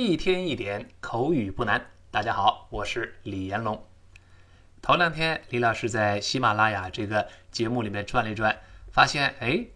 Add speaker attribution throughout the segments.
Speaker 1: 一天一点口语不难。大家好，我是李延龙。头两天，李老师在喜马拉雅这个节目里面转了一转，发现哎，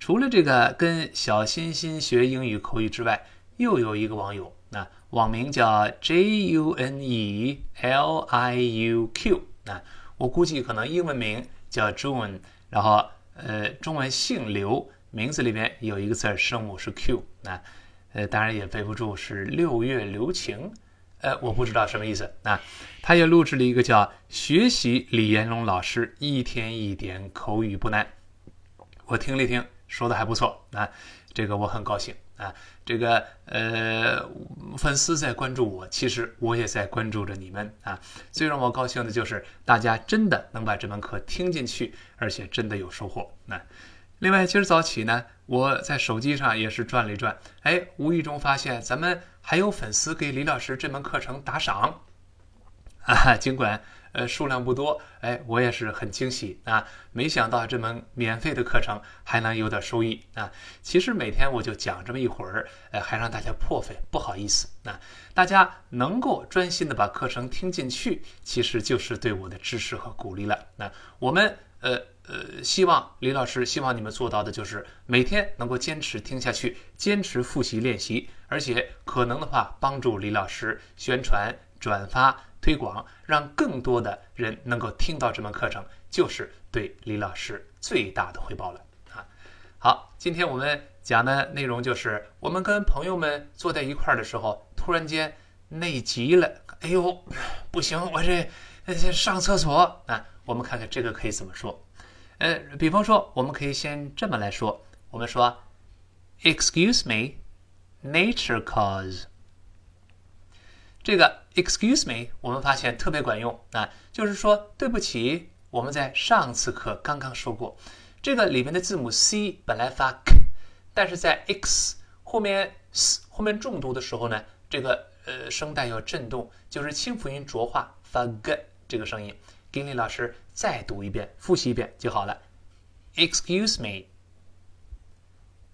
Speaker 1: 除了这个跟小欣欣学英语口语之外，又有一个网友，那网名叫 J U N E L I U Q，那我估计可能英文名叫 June，然后呃，中文姓刘，名字里面有一个字声母是 Q，那呃，当然也背不住是六月留情。呃，我不知道什么意思啊。他也录制了一个叫“学习李延龙老师一天一点口语不难”，我听了一听，说的还不错啊。这个我很高兴啊。这个呃，粉丝在关注我，其实我也在关注着你们啊。最让我高兴的就是大家真的能把这门课听进去，而且真的有收获。那另外，今儿早起呢，我在手机上也是转了一转，哎，无意中发现咱们。还有粉丝给李老师这门课程打赏，啊，尽管呃数量不多，哎，我也是很惊喜啊！没想到这门免费的课程还能有点收益啊！其实每天我就讲这么一会儿，呃，还让大家破费，不好意思啊！大家能够专心的把课程听进去，其实就是对我的支持和鼓励了。那我们呃。呃，希望李老师希望你们做到的就是每天能够坚持听下去，坚持复习练习，而且可能的话帮助李老师宣传、转发、推广，让更多的人能够听到这门课程，就是对李老师最大的回报了啊！好，今天我们讲的内容就是我们跟朋友们坐在一块儿的时候，突然间内急了，哎呦，不行，我这上厕所啊！我们看看这个可以怎么说。呃，比方说，我们可以先这么来说，我们说，Excuse me, nature calls。这个 Excuse me，我们发现特别管用啊，就是说对不起。我们在上次课刚刚说过，这个里面的字母 C 本来发 k，但是在 x 后面 s 后面重读的时候呢，这个呃声带要震动，就是清辅音浊化发 g 这个声音。给李老师再读一遍，复习一遍就好了。Excuse me，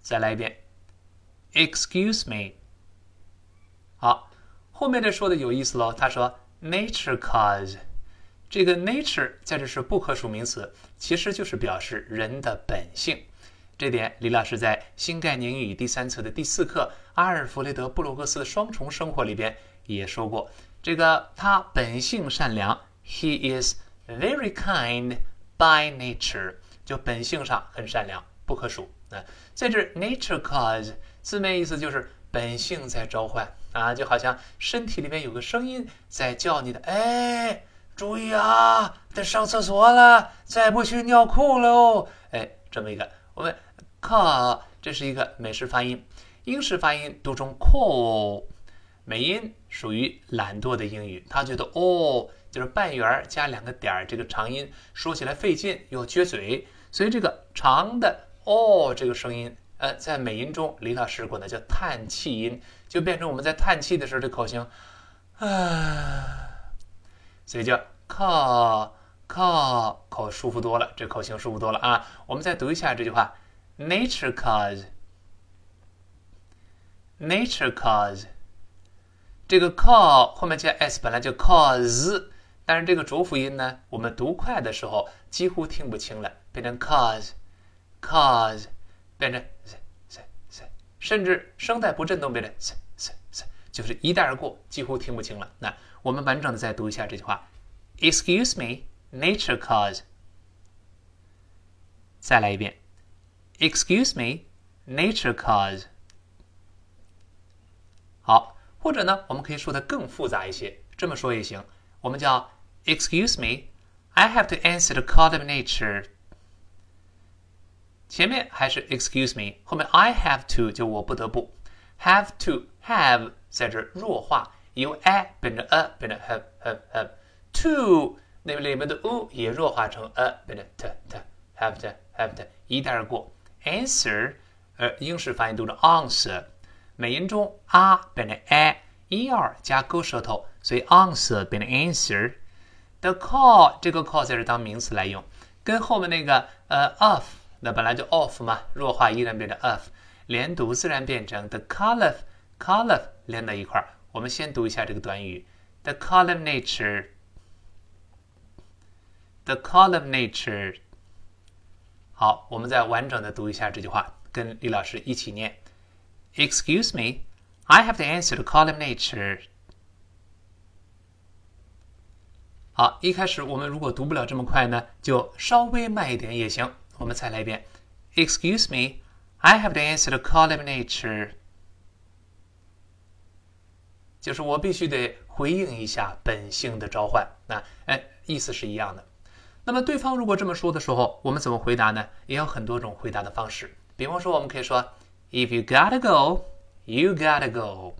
Speaker 1: 再来一遍。Excuse me，好，后面这说的有意思喽。他说，Nature cause，这个 nature 在这是不可数名词，其实就是表示人的本性。这点李老师在新概念英语第三册的第四课《阿尔弗雷德·布鲁克斯的双重生活》里边也说过，这个他本性善良，He is。Very kind by nature，就本性上很善良，不可数啊。在这 nature cause 字面意思就是本性在召唤啊，就好像身体里面有个声音在叫你的，哎，注意啊，得上厕所了，再不去尿裤喽。哎，这么一个，我们 call 这是一个美式发音，英式发音读成 call，美音属于懒惰的英语，他觉得哦。就是半圆加两个点儿，这个长音说起来费劲又撅嘴，所以这个长的哦这个声音，呃，在美音中，李老师管它叫叹气音，就变成我们在叹气的时候这口型，啊，所以叫靠靠口舒服多了，这口型舒服多了啊。我们再读一下这句话：Nature cause，Nature cause，这个 call 后面加 s 本来就 cause。但是这个浊辅音呢，我们读快的时候几乎听不清了，变成 cause，cause，变成 s s s，甚至声带不振动变成 s s s，就是一带而过，几乎听不清了。那我们完整的再读一下这句话：Excuse me, nature cause。再来一遍：Excuse me, nature cause。好，或者呢，我们可以说的更复杂一些，这么说也行。我们叫 Excuse me, I have to answer the call of nature。前面还是 Excuse me，后面 I have to 就我不得不，have to have 在这弱化，由 a 变成 a 变成 have have have to 那里面的 u 也弱化成 a 变成 t t have to have to 一带而过。Answer 呃英式发音读成 answer， 美音中 a 变成 a。er 加勾舌头，所以 answer 变成 answer。The call 这个 call 在这当名词来用，跟后面那个呃 of 那本来就 of 嘛，弱化依然变成 of，连读自然变成 the call of column 连在一块儿。我们先读一下这个短语：the column nature，the column nature。好，我们再完整的读一下这句话，跟李老师一起念：Excuse me, I have to answer the column nature。好，一开始我们如果读不了这么快呢，就稍微慢一点也行。我们再来一遍：Excuse me, I have to answer the column nature。就是我必须得回应一下本性的召唤，那哎，意思是一样的。那么对方如果这么说的时候，我们怎么回答呢？也有很多种回答的方式。比方说，我们可以说：If you gotta go, you gotta go。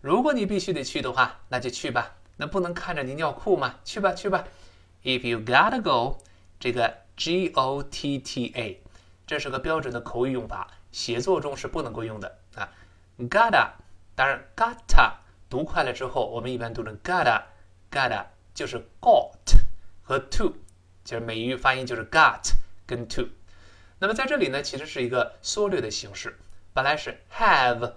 Speaker 1: 如果你必须得去的话，那就去吧。那不能看着你尿裤吗？去吧，去吧。If you gotta go，这个 G O T T A，这是个标准的口语用法，写作中是不能够用的啊。Gotta，当然 gotta。读快了之后，我们一般读成 gotta，gotta 就是 got 和 to，就是美语发音就是 got 跟 to。那么在这里呢，其实是一个缩略的形式，本来是 have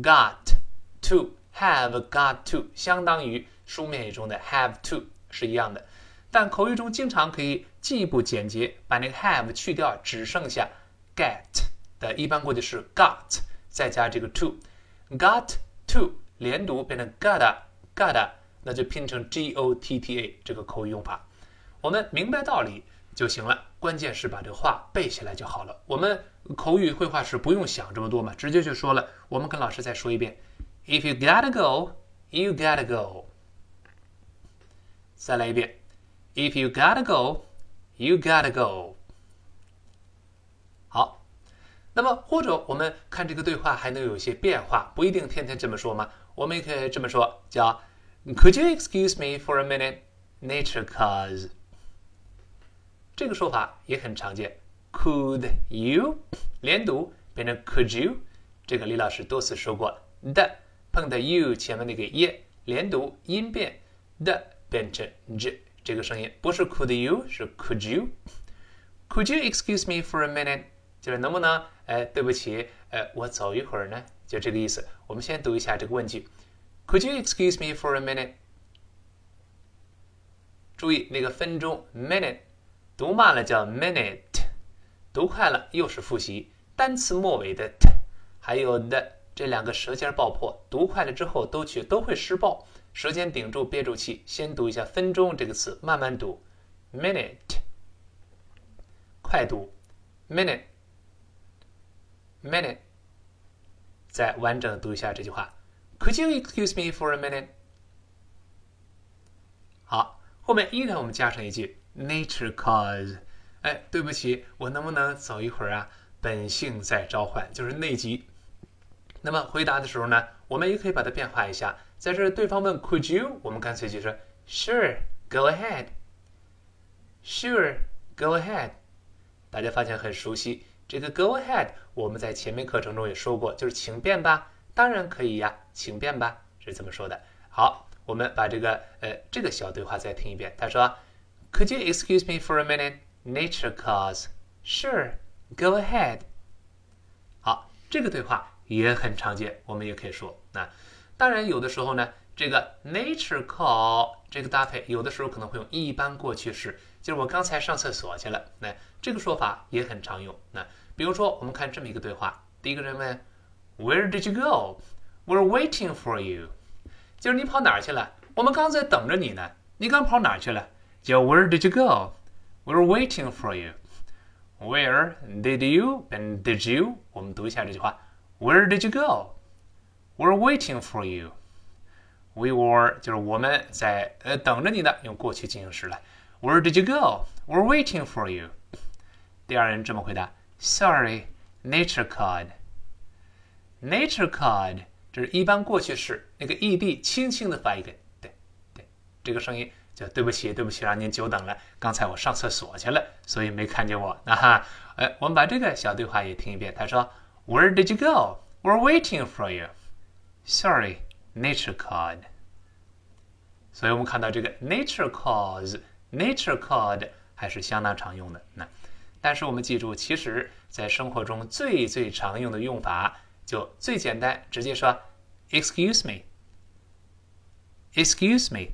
Speaker 1: got to，have got to，相当于书面语中的 have to 是一样的。但口语中经常可以进一步简洁，把那个 have 去掉，只剩下 get 的，一般过去式 got 再加这个 to，got to。连读变成 gotta gotta，那就拼成 g o t t a 这个口语用法。我们明白道理就行了，关键是把这话背下来就好了。我们口语绘画时不用想这么多嘛，直接就说了。我们跟老师再说一遍：If you gotta go, you gotta go。再来一遍：If you gotta go, you gotta go。好。那么，或者我们看这个对话还能有些变化，不一定天天这么说嘛？我们也可以这么说，叫 "Could you excuse me for a minute, nature cause？" 这个说法也很常见。Could you 连读变成 Could you？这个李老师多次说过。的碰到 you 前面那个 e 连读音变的变成 j 这个声音，不是 Could you 是 Could you？Could you excuse me for a minute？就是能不能，哎，对不起，呃，我走一会儿呢，就这个意思。我们先读一下这个问句：Could you excuse me for a minute？注意那个分钟 minute，读慢了叫 minute，读快了又是复习。单词末尾的 t 还有 the，这两个舌尖爆破，读快了之后都去都会失爆，舌尖顶住憋住气，先读一下分钟这个词，慢慢读 minute，快读 minute。minute，再完整读一下这句话。Could you excuse me for a minute？好，后面依然我们加上一句 nature cause。哎，对不起，我能不能走一会儿啊？本性在召唤，就是内急。那么回答的时候呢，我们也可以把它变化一下。在这对方问 Could you，我们干脆就说 Sure，go ahead。Sure，go ahead。大家发现很熟悉。这个 go ahead，我们在前面课程中也说过，就是请便吧，当然可以呀，请便吧，是这么说的。好，我们把这个呃这个小对话再听一遍。他说，Could you excuse me for a minute? Nature calls. Sure, go ahead. 好，这个对话也很常见，我们也可以说。那当然有的时候呢，这个 nature call 这个搭配，有的时候可能会用一般过去式，就是我刚才上厕所去了。那这个说法也很常用。那比如说，我们看这么一个对话，第一个人问：“Where did you go? We're waiting for you。”就是你跑哪儿去了？我们刚在等着你呢。你刚跑哪儿去了？叫 Where did you go? We're waiting for you. Where did you and did you？我们读一下这句话：Where did you go? We're waiting for you. We were 就是我们在呃等着你的，用过去进行时了。Where did you go? We're waiting for you. 第二人这么回答。Sorry, nature called. Nature called，这是一般过去式，那个 ed 轻轻的发一个，对对，这个声音 叫对不起，对不起，让您久等了。刚才我上厕所去了，所以没看见我。那哈，哎，我们把这个小对话也听一遍。他说：“Where did you go? We're waiting for you. Sorry, nature called.” 所以我们看到这个 nature calls, nature called 还是相当常用的。那。但是我们记住，其实，在生活中最最常用的用法，就最简单，直接说 excuse me，excuse me，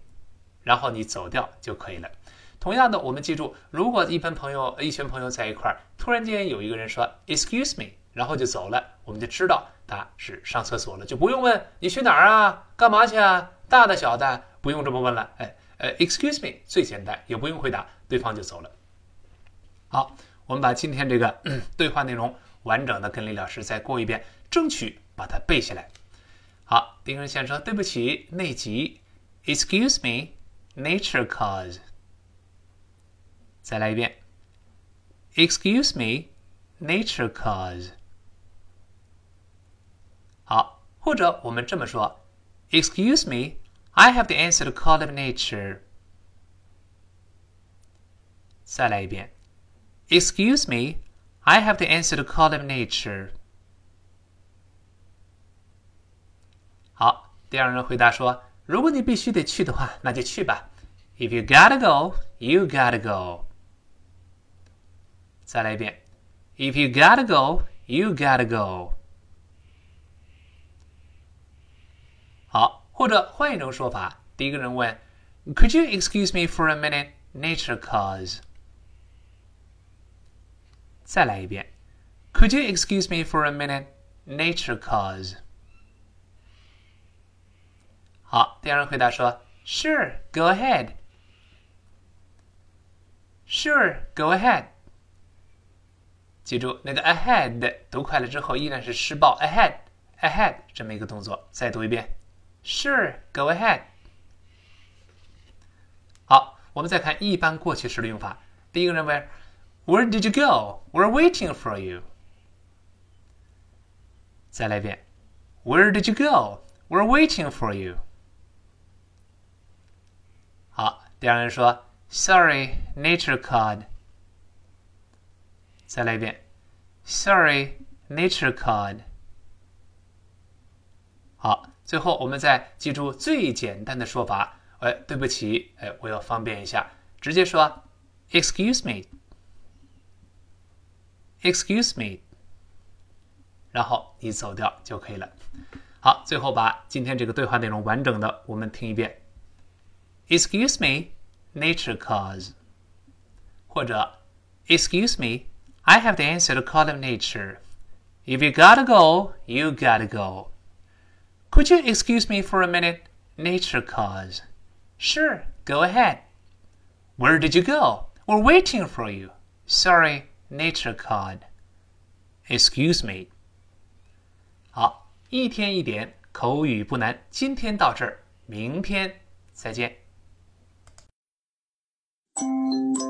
Speaker 1: 然后你走掉就可以了。同样的，我们记住，如果一般朋友、一群朋友在一块儿，突然间有一个人说 excuse me，然后就走了，我们就知道他是上厕所了，就不用问你去哪儿啊，干嘛去啊，大的小的，不用这么问了。哎，呃，excuse me 最简单，也不用回答，对方就走了。好，我们把今天这个 对话内容完整的跟李老师再过一遍，争取把它背下来。好，第一个人先说对不起，内急 ”“Excuse me me，nature cause。再来一遍，Excuse me, nature cause。好，或者我们这么说，Excuse me, I have the answer to call of nature。再来一遍，Excuse me, I have the answer to call of nature。好，第二人回答说：“ 如果你必须得去的话，那就去吧。If you gotta go, you gotta go。”再来一遍，If you gotta go, you gotta go。好，或者换一种说法，第一个人问，Could you excuse me for a minute? Nature cause。再来一遍，Could you excuse me for a minute? Nature cause。 好，第二人回答说，Sure, go ahead. Sure, go ahead. 记住那个 ahead 读快了之后依然是施暴 ahead ahead 这么一个动作。再读一遍，Sure, go ahead。好，我们再看一般过去时的用法。第一个人问，Where did you go? We're waiting for you。再来一遍，Where did you go? We're waiting for you。 两，人说，Sorry, nature called。再来一遍，Sorry, nature called。好，最后我们再记住最简单的说法。哎，对不起，哎，我要方便一下，直接说 Excuse me, Excuse me，然后你走掉就可以了。好，最后把今天这个对话内容完整的我们听一遍。Excuse me, nature cause，或者 Excuse me。I have the answer to call of nature. If you gotta go, you gotta go. Could you excuse me for a minute? Nature cause. Sure, go ahead. Where did you go? We're waiting for you. Sorry, nature called. Excuse me. 好，一天一点，口语不难。今天到这儿，明天再见。 Música